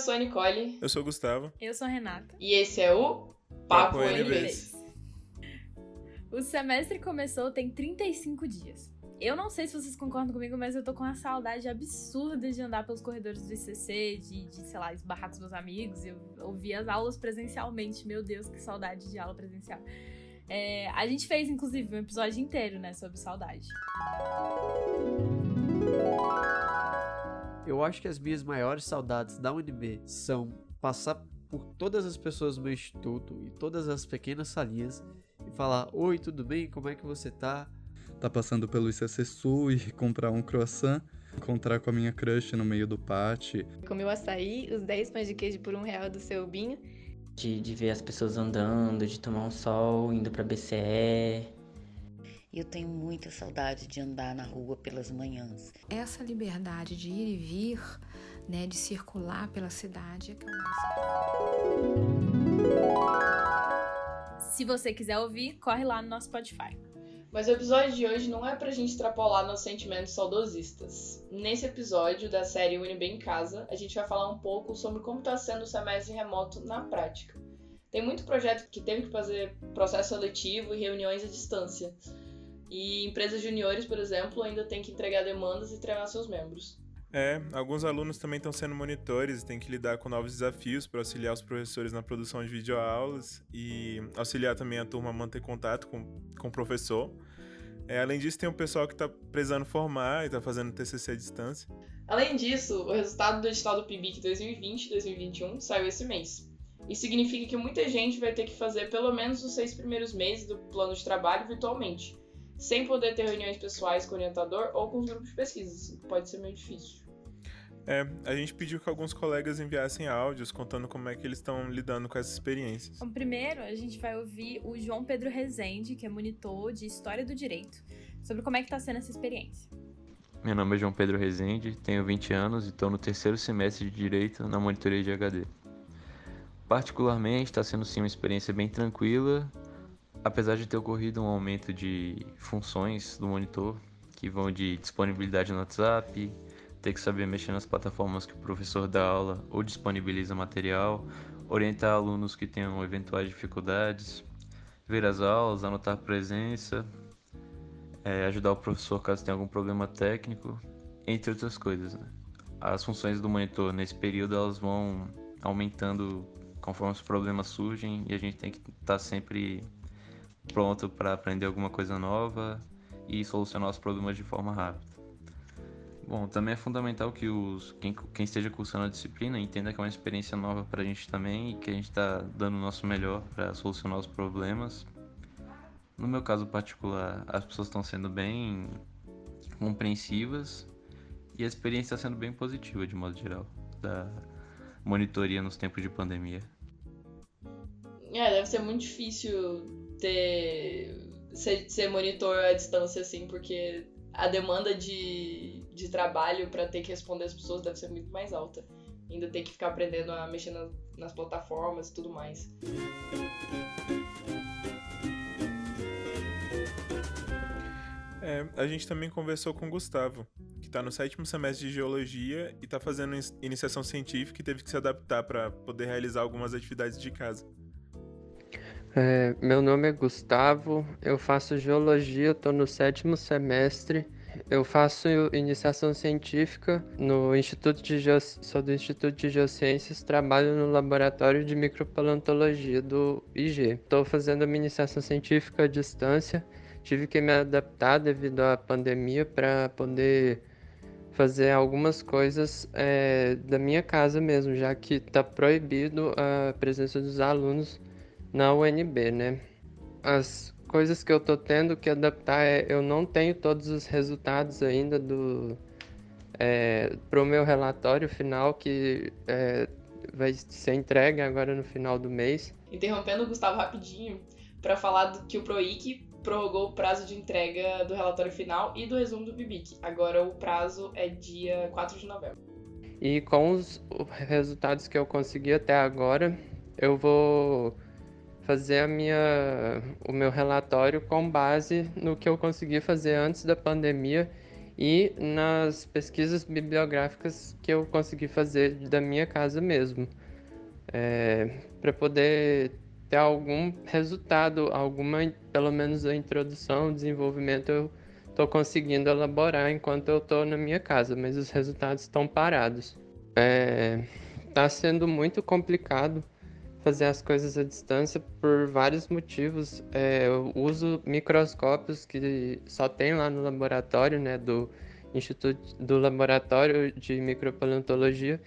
sou a Nicole. Eu sou o Gustavo. Eu sou a Renata. E esse é o Papo, Papo NBs. O semestre começou tem 35 dias. Eu não sei se vocês concordam comigo, mas eu tô com uma saudade absurda de andar pelos corredores do ICC, de, de sei lá, esbarrar com os meus amigos, eu ouvir as aulas presencialmente. Meu Deus, que saudade de aula presencial. É, a gente fez, inclusive, um episódio inteiro, né, sobre saudade. Eu acho que as minhas maiores saudades da UNB são passar por todas as pessoas do meu instituto e todas as pequenas salinhas e falar: Oi, tudo bem? Como é que você tá? tá passando pelo ICC Sul e comprar um croissant, encontrar com a minha crush no meio do pátio. Comeu açaí, os 10 pães de queijo por um real do seu binho. De, de ver as pessoas andando, de tomar um sol, indo pra BCE. Eu tenho muita saudade de andar na rua pelas manhãs. Essa liberdade de ir e vir, né, de circular pela cidade é que eu mais Se você quiser ouvir, corre lá no nosso Spotify. Mas o episódio de hoje não é pra gente extrapolar nos sentimentos saudosistas. Nesse episódio da série UNB em Casa, a gente vai falar um pouco sobre como está sendo o semestre remoto na prática. Tem muito projeto que teve que fazer processo seletivo e reuniões à distância. E empresas juniores, por exemplo, ainda têm que entregar demandas e treinar seus membros. É, alguns alunos também estão sendo monitores e têm que lidar com novos desafios para auxiliar os professores na produção de videoaulas e auxiliar também a turma a manter contato com, com o professor. É, além disso, tem o pessoal que está precisando formar e está fazendo TCC à distância. Além disso, o resultado do edital do PIBIC 2020-2021 saiu esse mês. Isso significa que muita gente vai ter que fazer pelo menos os seis primeiros meses do plano de trabalho virtualmente, sem poder ter reuniões pessoais com o orientador ou com os grupos de pesquisa. Pode ser meio difícil. É, a gente pediu que alguns colegas enviassem áudios contando como é que eles estão lidando com essas experiências. Bom, primeiro, a gente vai ouvir o João Pedro Rezende, que é monitor de História do Direito, sobre como é que está sendo essa experiência. Meu nome é João Pedro Rezende, tenho 20 anos e estou no terceiro semestre de Direito na monitoria de HD. Particularmente, está sendo sim uma experiência bem tranquila, apesar de ter ocorrido um aumento de funções do monitor, que vão de disponibilidade no WhatsApp, ter que saber mexer nas plataformas que o professor dá aula ou disponibiliza material, orientar alunos que tenham eventuais dificuldades, ver as aulas, anotar presença, é, ajudar o professor caso tenha algum problema técnico, entre outras coisas. Né? As funções do monitor nesse período elas vão aumentando conforme os problemas surgem e a gente tem que estar tá sempre pronto para aprender alguma coisa nova e solucionar os problemas de forma rápida. Bom, também é fundamental que os, quem, quem esteja cursando a disciplina entenda que é uma experiência nova para a gente também e que a gente está dando o nosso melhor para solucionar os problemas. No meu caso particular, as pessoas estão sendo bem compreensivas e a experiência está sendo bem positiva de modo geral da monitoria nos tempos de pandemia. É, deve ser muito difícil ter ser, ser monitor à distância assim, porque a demanda de, de trabalho para ter que responder as pessoas deve ser muito mais alta. Ainda ter que ficar aprendendo a mexer na, nas plataformas e tudo mais. É, a gente também conversou com o Gustavo, que está no sétimo semestre de Geologia e está fazendo iniciação científica e teve que se adaptar para poder realizar algumas atividades de casa. É, meu nome é Gustavo, eu faço geologia, estou no sétimo semestre. Eu faço iniciação científica no Instituto de Geo... sou do Instituto de Geociências, trabalho no laboratório de micropaleontologia do IG. Estou fazendo minha iniciação científica à distância. Tive que me adaptar devido à pandemia para poder fazer algumas coisas é, da minha casa mesmo, já que está proibido a presença dos alunos na UNB, né? As coisas que eu tô tendo que adaptar é eu não tenho todos os resultados ainda do é, pro meu relatório final que é, vai ser entregue agora no final do mês. Interrompendo o Gustavo rapidinho para falar do que o Proic prorrogou o prazo de entrega do relatório final e do resumo do BIBIC. Agora o prazo é dia 4 de novembro. E com os resultados que eu consegui até agora, eu vou fazer a minha, o meu relatório com base no que eu consegui fazer antes da pandemia e nas pesquisas bibliográficas que eu consegui fazer da minha casa mesmo, é, para poder ter algum resultado, alguma, pelo menos a introdução, o desenvolvimento eu estou conseguindo elaborar enquanto eu estou na minha casa, mas os resultados estão parados. Está é, tá sendo muito complicado fazer as coisas à distância por vários motivos. É, eu uso microscópios que só tem lá no laboratório, né, do Instituto do Laboratório de Micropaleontologia.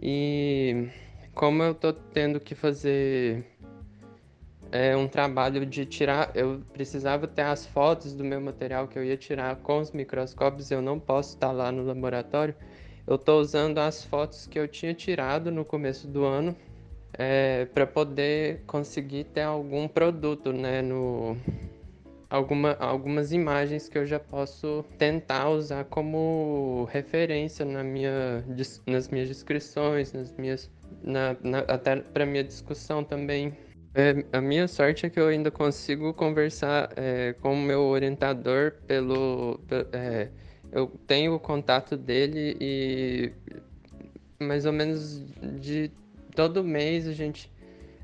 E como eu tô tendo que fazer é, um trabalho de tirar, eu precisava ter as fotos do meu material que eu ia tirar com os microscópios, eu não posso estar lá no laboratório. Eu estou usando as fotos que eu tinha tirado no começo do ano é, para poder conseguir ter algum produto, né, no alguma, algumas imagens que eu já posso tentar usar como referência na minha, nas minhas descrições, nas minhas, na, na, até para minha discussão também. É, a minha sorte é que eu ainda consigo conversar é, com o meu orientador pelo, é, eu tenho o contato dele e mais ou menos de todo mês a gente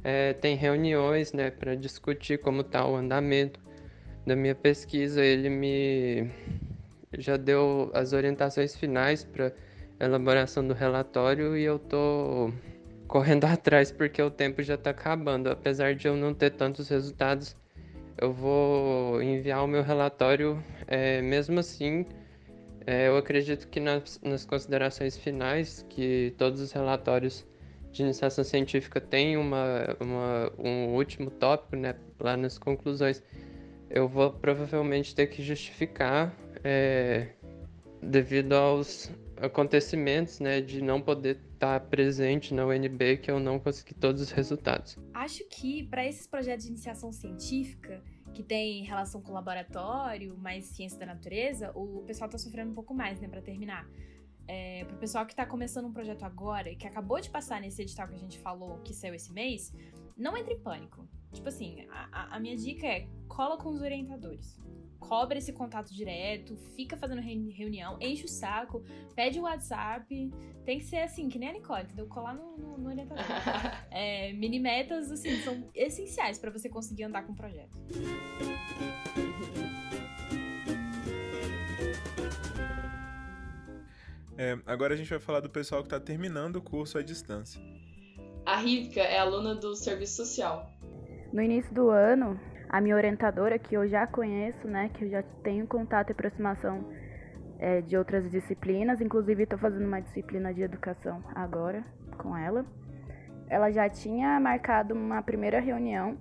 é, tem reuniões né, para discutir como está o andamento da minha pesquisa. Ele me já deu as orientações finais para elaboração do relatório e eu estou correndo atrás porque o tempo já está acabando. Apesar de eu não ter tantos resultados, eu vou enviar o meu relatório é, mesmo assim. É, eu acredito que nas, nas considerações finais, que todos os relatórios de iniciação científica tem uma, uma, um último tópico, né, lá nas conclusões, eu vou provavelmente ter que justificar é, devido aos acontecimentos, né, de não poder estar presente na UNB que eu não consegui todos os resultados. Acho que para esses projetos de iniciação científica que tem relação com laboratório, mais ciência da natureza, o pessoal está sofrendo um pouco mais, né, para terminar é, pro pessoal que tá começando um projeto agora e que acabou de passar nesse edital que a gente falou, que saiu esse mês, não entre em pânico. Tipo assim, a, a minha dica é cola com os orientadores. Cobra esse contato direto, fica fazendo reunião, enche o saco, pede o WhatsApp. Tem que ser assim, que nem a Nicole, entendeu? Colar no, no, no orientador. é, mini metas, assim, são essenciais para você conseguir andar com o projeto. É, agora a gente vai falar do pessoal que está terminando o curso à distância. A Rivka é aluna do serviço social. No início do ano, a minha orientadora, que eu já conheço, né, que eu já tenho contato e aproximação é, de outras disciplinas, inclusive estou fazendo uma disciplina de educação agora com ela. Ela já tinha marcado uma primeira reunião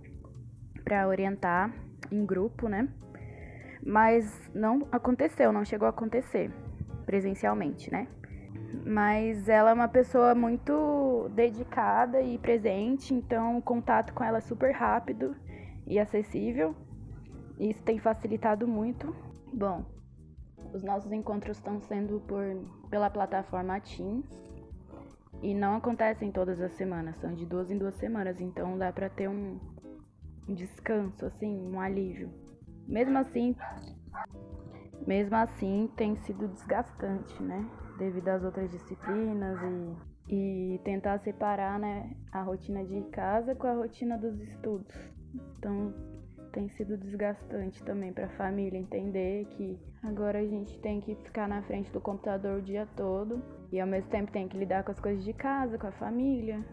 para orientar em grupo, né? Mas não aconteceu, não chegou a acontecer presencialmente, né? Mas ela é uma pessoa muito dedicada e presente, então o contato com ela é super rápido e acessível. Isso tem facilitado muito. Bom, os nossos encontros estão sendo por pela plataforma Teams e não acontecem todas as semanas, são de duas em duas semanas, então dá para ter um, um descanso, assim, um alívio. Mesmo assim, mesmo assim, tem sido desgastante, né? Devido às outras disciplinas e, e tentar separar né, a rotina de casa com a rotina dos estudos. Então, tem sido desgastante também para a família entender que agora a gente tem que ficar na frente do computador o dia todo e ao mesmo tempo tem que lidar com as coisas de casa, com a família.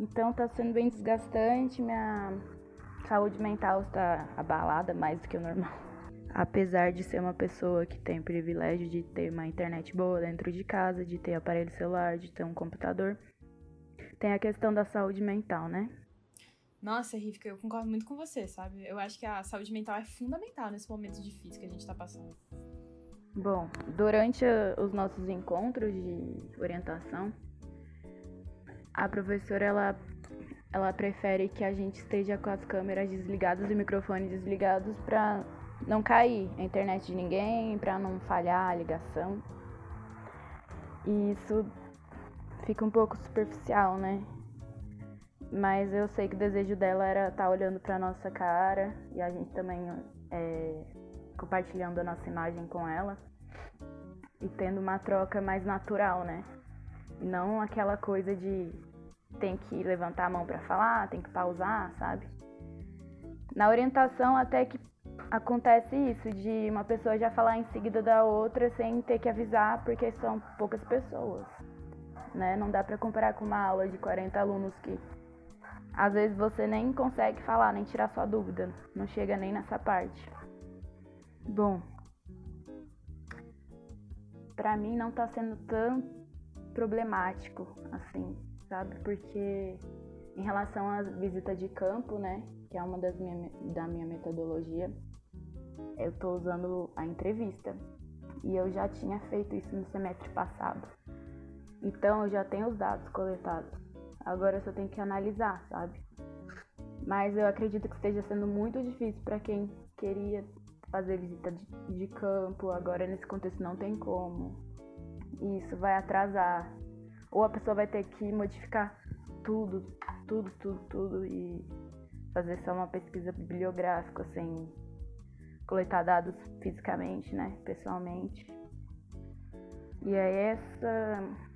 Então tá sendo bem desgastante, minha saúde mental está abalada mais do que o normal apesar de ser uma pessoa que tem o privilégio de ter uma internet boa dentro de casa, de ter aparelho celular, de ter um computador, tem a questão da saúde mental, né? Nossa, Rivka, eu concordo muito com você, sabe? Eu acho que a saúde mental é fundamental nesse momento difícil que a gente tá passando. Bom, durante os nossos encontros de orientação, a professora ela, ela prefere que a gente esteja com as câmeras desligadas e o microfone desligados para não cair a internet de ninguém, para não falhar a ligação. E isso fica um pouco superficial, né? Mas eu sei que o desejo dela era estar tá olhando para nossa cara e a gente também é, compartilhando a nossa imagem com ela. e tendo uma troca mais natural, né? Não aquela coisa de tem que levantar a mão para falar, tem que pausar, sabe? Na orientação até que acontece isso, de uma pessoa já falar em seguida da outra sem ter que avisar, porque são poucas pessoas. Né? Não dá para comparar com uma aula de 40 alunos que às vezes você nem consegue falar, nem tirar sua dúvida. Não chega nem nessa parte. Bom, para mim não tá sendo tão problemático assim, sabe? Porque em relação à visita de campo, né, que é uma das minha, da minha metodologia, eu estou usando a entrevista. E eu já tinha feito isso no semestre passado. Então eu já tenho os dados coletados. Agora eu só tenho que analisar, sabe? Mas eu acredito que esteja sendo muito difícil para quem queria fazer visita de, de campo. Agora nesse contexto não tem como. Isso vai atrasar. Ou a pessoa vai ter que modificar tudo, tudo, tudo, tudo e fazer só uma pesquisa bibliográfica sem coletar dados fisicamente, né, pessoalmente. E é essa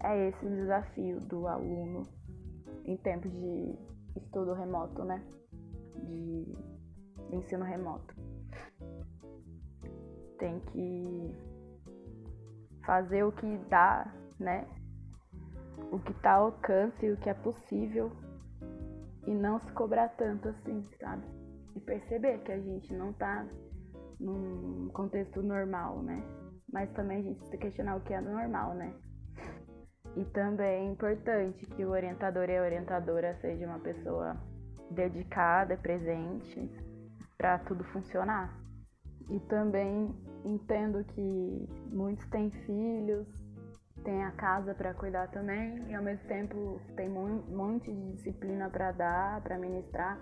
é esse o desafio do aluno em tempos de estudo remoto, né? De ensino remoto. Tem que fazer o que dá, né? O que tá ao alcance, o que é possível e não se cobrar tanto assim, sabe? E perceber que a gente não tá num contexto normal, né? Mas também a gente tem que questionar o que é normal, né? E também é importante que o orientador e a orientadora seja uma pessoa dedicada, presente, para tudo funcionar. E também entendo que muitos têm filhos, tem a casa para cuidar também e ao mesmo tempo tem um monte de disciplina para dar, para ministrar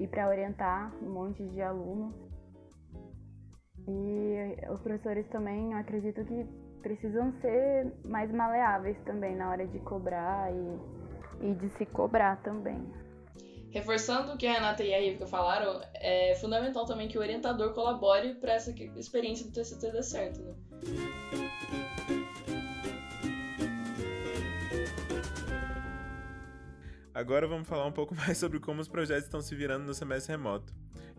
e para orientar um monte de aluno. E os professores também, eu acredito que precisam ser mais maleáveis também na hora de cobrar e, e de se cobrar também. Reforçando o que a Renata e a Rivka falaram, é fundamental também que o orientador colabore para essa experiência do TCT dar certo. Né? Agora vamos falar um pouco mais sobre como os projetos estão se virando no semestre remoto.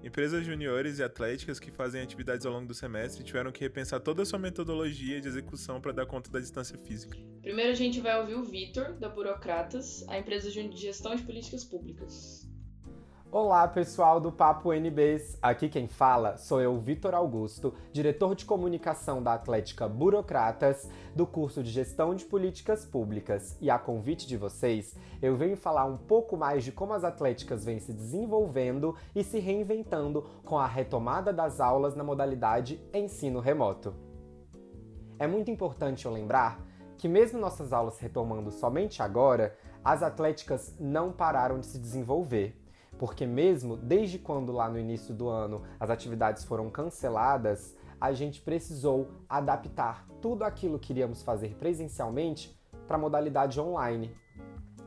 Empresas juniores e atléticas que fazem atividades ao longo do semestre tiveram que repensar toda a sua metodologia de execução para dar conta da distância física. Primeiro a gente vai ouvir o Vitor, da Burocratas, a empresa de gestão de políticas públicas. Olá, pessoal do Papo NBs. Aqui quem fala sou eu, Vitor Augusto, diretor de comunicação da Atlética Burocratas, do curso de Gestão de Políticas Públicas. E a convite de vocês, eu venho falar um pouco mais de como as atléticas vêm se desenvolvendo e se reinventando com a retomada das aulas na modalidade ensino remoto. É muito importante eu lembrar que, mesmo nossas aulas retomando somente agora, as atléticas não pararam de se desenvolver porque mesmo desde quando lá no início do ano as atividades foram canceladas, a gente precisou adaptar tudo aquilo que iríamos fazer presencialmente para a modalidade online.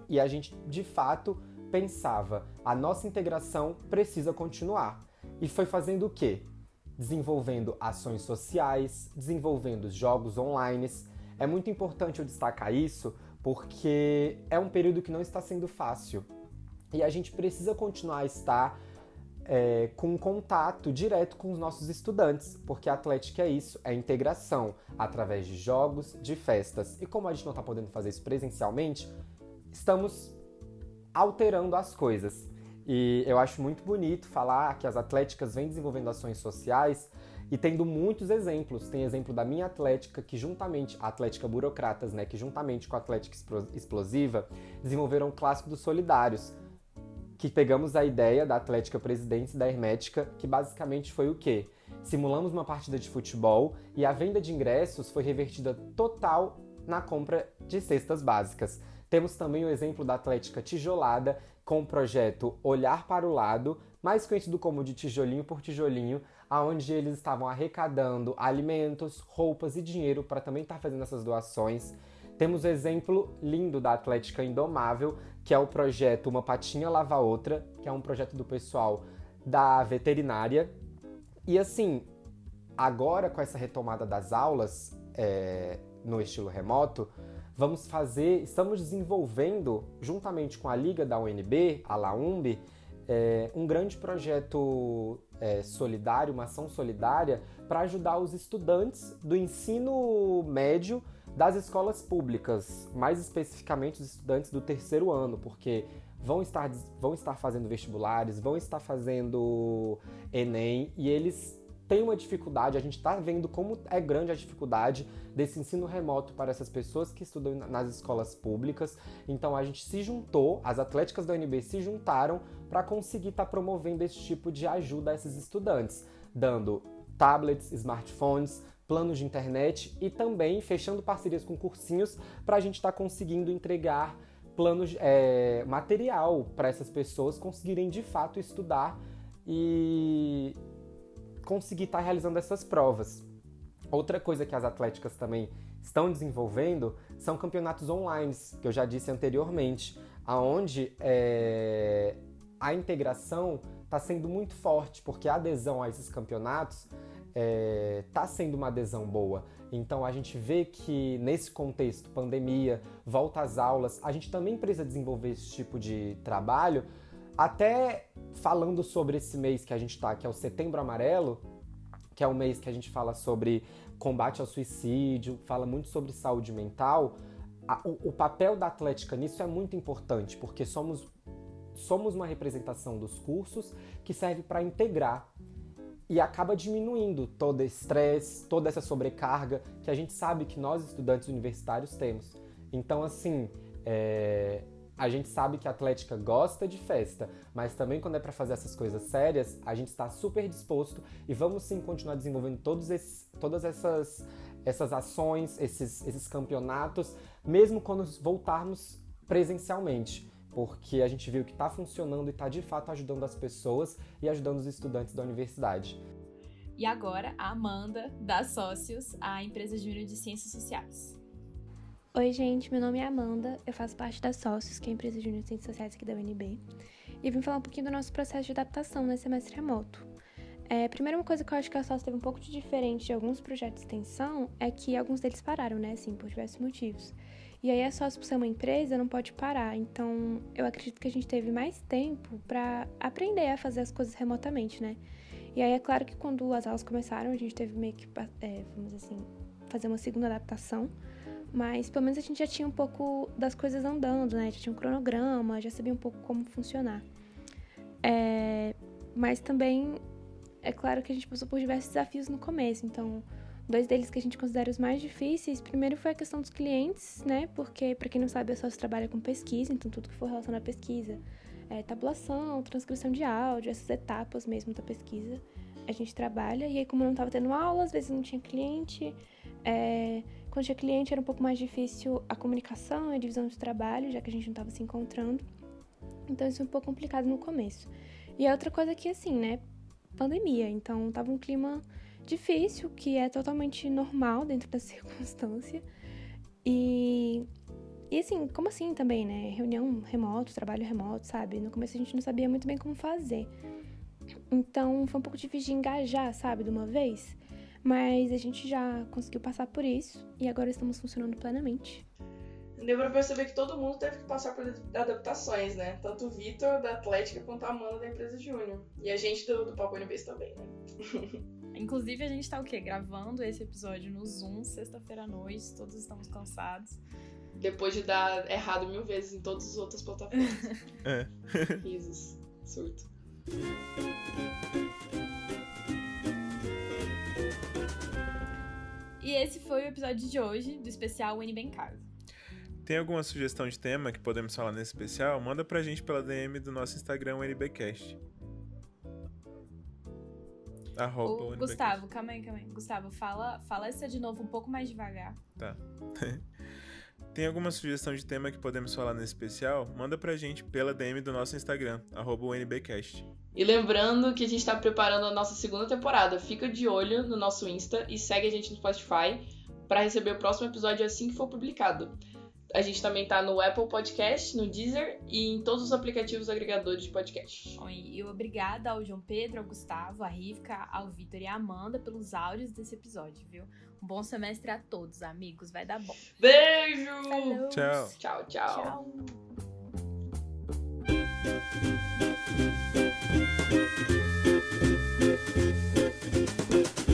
E a gente, de fato, pensava, a nossa integração precisa continuar. E foi fazendo o quê? Desenvolvendo ações sociais, desenvolvendo jogos online. É muito importante eu destacar isso porque é um período que não está sendo fácil. E a gente precisa continuar a estar é, com contato direto com os nossos estudantes, porque a Atlética é isso, é integração através de jogos, de festas. E como a gente não está podendo fazer isso presencialmente, estamos alterando as coisas. E eu acho muito bonito falar que as atléticas vêm desenvolvendo ações sociais e tendo muitos exemplos. Tem exemplo da minha atlética, que juntamente, a Atlética Burocratas, né, que juntamente com a Atlética Explosiva, desenvolveram o Clássico dos Solidários, que pegamos a ideia da Atlética Presidente da Hermética, que basicamente foi o quê? Simulamos uma partida de futebol e a venda de ingressos foi revertida total na compra de cestas básicas. Temos também o exemplo da Atlética Tijolada, com o projeto Olhar para o Lado, mais conhecido como de tijolinho por tijolinho, aonde eles estavam arrecadando alimentos, roupas e dinheiro para também estar tá fazendo essas doações. Temos o exemplo lindo da Atlética Indomável, que é o projeto Uma Patinha Lava Outra, que é um projeto do pessoal da veterinária. E assim, agora com essa retomada das aulas é, no estilo remoto, vamos fazer, estamos desenvolvendo, juntamente com a Liga da UNB, a LAUMB, é, um grande projeto é, solidário, uma ação solidária, para ajudar os estudantes do ensino médio das escolas públicas, mais especificamente os estudantes do terceiro ano, porque vão estar, vão estar fazendo vestibulares, vão estar fazendo Enem e eles têm uma dificuldade, a gente está vendo como é grande a dificuldade desse ensino remoto para essas pessoas que estudam nas escolas públicas. Então a gente se juntou, as atléticas da UNB se juntaram para conseguir estar tá promovendo esse tipo de ajuda a esses estudantes, dando tablets, smartphones, planos de internet e também fechando parcerias com cursinhos para a gente estar tá conseguindo entregar planos, é, material para essas pessoas conseguirem de fato estudar e conseguir estar tá realizando essas provas. Outra coisa que as atléticas também estão desenvolvendo são campeonatos online, que eu já disse anteriormente, aonde é, a integração está sendo muito forte, porque a adesão a esses campeonatos está é, tá sendo uma adesão boa. Então a gente vê que nesse contexto, pandemia, volta às aulas, a gente também precisa desenvolver esse tipo de trabalho. Até falando sobre esse mês que a gente está, que é o Setembro Amarelo, que é o mês que a gente fala sobre combate ao suicídio, fala muito sobre saúde mental. O, o papel da Atlética nisso é muito importante, porque somos, somos uma representação dos cursos que serve para integrar e acaba diminuindo todo esse estresse, toda essa sobrecarga que a gente sabe que nós, estudantes universitários, temos. Então, assim, é... a gente sabe que a Atlética gosta de festa, mas também quando é para fazer essas coisas sérias, a gente está super disposto e vamos sim continuar desenvolvendo todos esses, todas essas, essas ações, esses, esses campeonatos, mesmo quando voltarmos presencialmente porque a gente viu que está funcionando e está de fato ajudando as pessoas e ajudando os estudantes da universidade. E agora, a Amanda, da Sócios, a empresa júnior de Ciências Sociais. Oi, gente, meu nome é Amanda, eu faço parte da Sócios, que é a empresa júnior de Ciências Sociais aqui da UNB, e vim falar um pouquinho do nosso processo de adaptação nesse semestre remoto. É, primeiro, uma coisa que eu acho que a Sócios teve um pouco de diferente de alguns projetos de extensão é que alguns deles pararam, né, assim, por diversos motivos. E aí é sócio por ser uma empresa, não pode parar. Então, eu acredito que a gente teve mais tempo para aprender a fazer as coisas remotamente, né? E aí é claro que quando as aulas começaram, a gente teve meio que, é, vamos assim, fazer uma segunda adaptação. Mas pelo menos a gente já tinha um pouco das coisas andando, né? Já tinha um cronograma, já sabia um pouco como funcionar. É, mas também é claro que a gente passou por diversos desafios no começo, então Dois deles que a gente considera os mais difíceis, primeiro foi a questão dos clientes, né? Porque, para quem não sabe, a só trabalha com pesquisa, então tudo que for relacionado à pesquisa, é, tabulação, transcrição de áudio, essas etapas mesmo da pesquisa, a gente trabalha. E aí, como não estava tendo aula, às vezes não tinha cliente. É, quando tinha cliente, era um pouco mais difícil a comunicação e a divisão de trabalho, já que a gente não estava se encontrando. Então, isso é um pouco complicado no começo. E a outra coisa que, assim, né? Pandemia. Então, tava um clima difícil, que é totalmente normal dentro da circunstância. E, e assim, como assim também, né? Reunião remoto, trabalho remoto, sabe? No começo a gente não sabia muito bem como fazer. Então foi um pouco difícil de engajar, sabe, de uma vez. Mas a gente já conseguiu passar por isso e agora estamos funcionando plenamente. Deu pra perceber que todo mundo teve que passar por adaptações, né? Tanto o Vitor da Atlética quanto a Amanda da empresa Júnior. E a gente do, do Papo NBs também, né? Inclusive, a gente tá o quê? Gravando esse episódio no Zoom, sexta-feira à noite, todos estamos cansados. Depois de dar errado mil vezes em todas as outras plataformas. é. Risos. Surto. E esse foi o episódio de hoje do especial NB em Casa. Tem alguma sugestão de tema que podemos falar nesse especial? Manda pra gente pela DM do nosso Instagram, NBcast. Arroba o Gustavo, calma aí, calma aí. Gustavo, fala, fala essa de novo um pouco mais devagar. Tá. Tem alguma sugestão de tema que podemos falar nesse especial? Manda pra gente pela DM do nosso Instagram, arroba NBcast. E lembrando que a gente tá preparando a nossa segunda temporada. Fica de olho no nosso Insta e segue a gente no Spotify para receber o próximo episódio assim que for publicado. A gente também tá no Apple Podcast, no Deezer e em todos os aplicativos agregadores de podcast. Bom, E obrigada ao João Pedro, ao Gustavo, à Rivka, ao Vitor e à Amanda pelos áudios desse episódio, viu? Um bom semestre a todos, amigos. Vai dar bom. Beijo! Falou. Tchau. Tchau, tchau. Tchau. Thank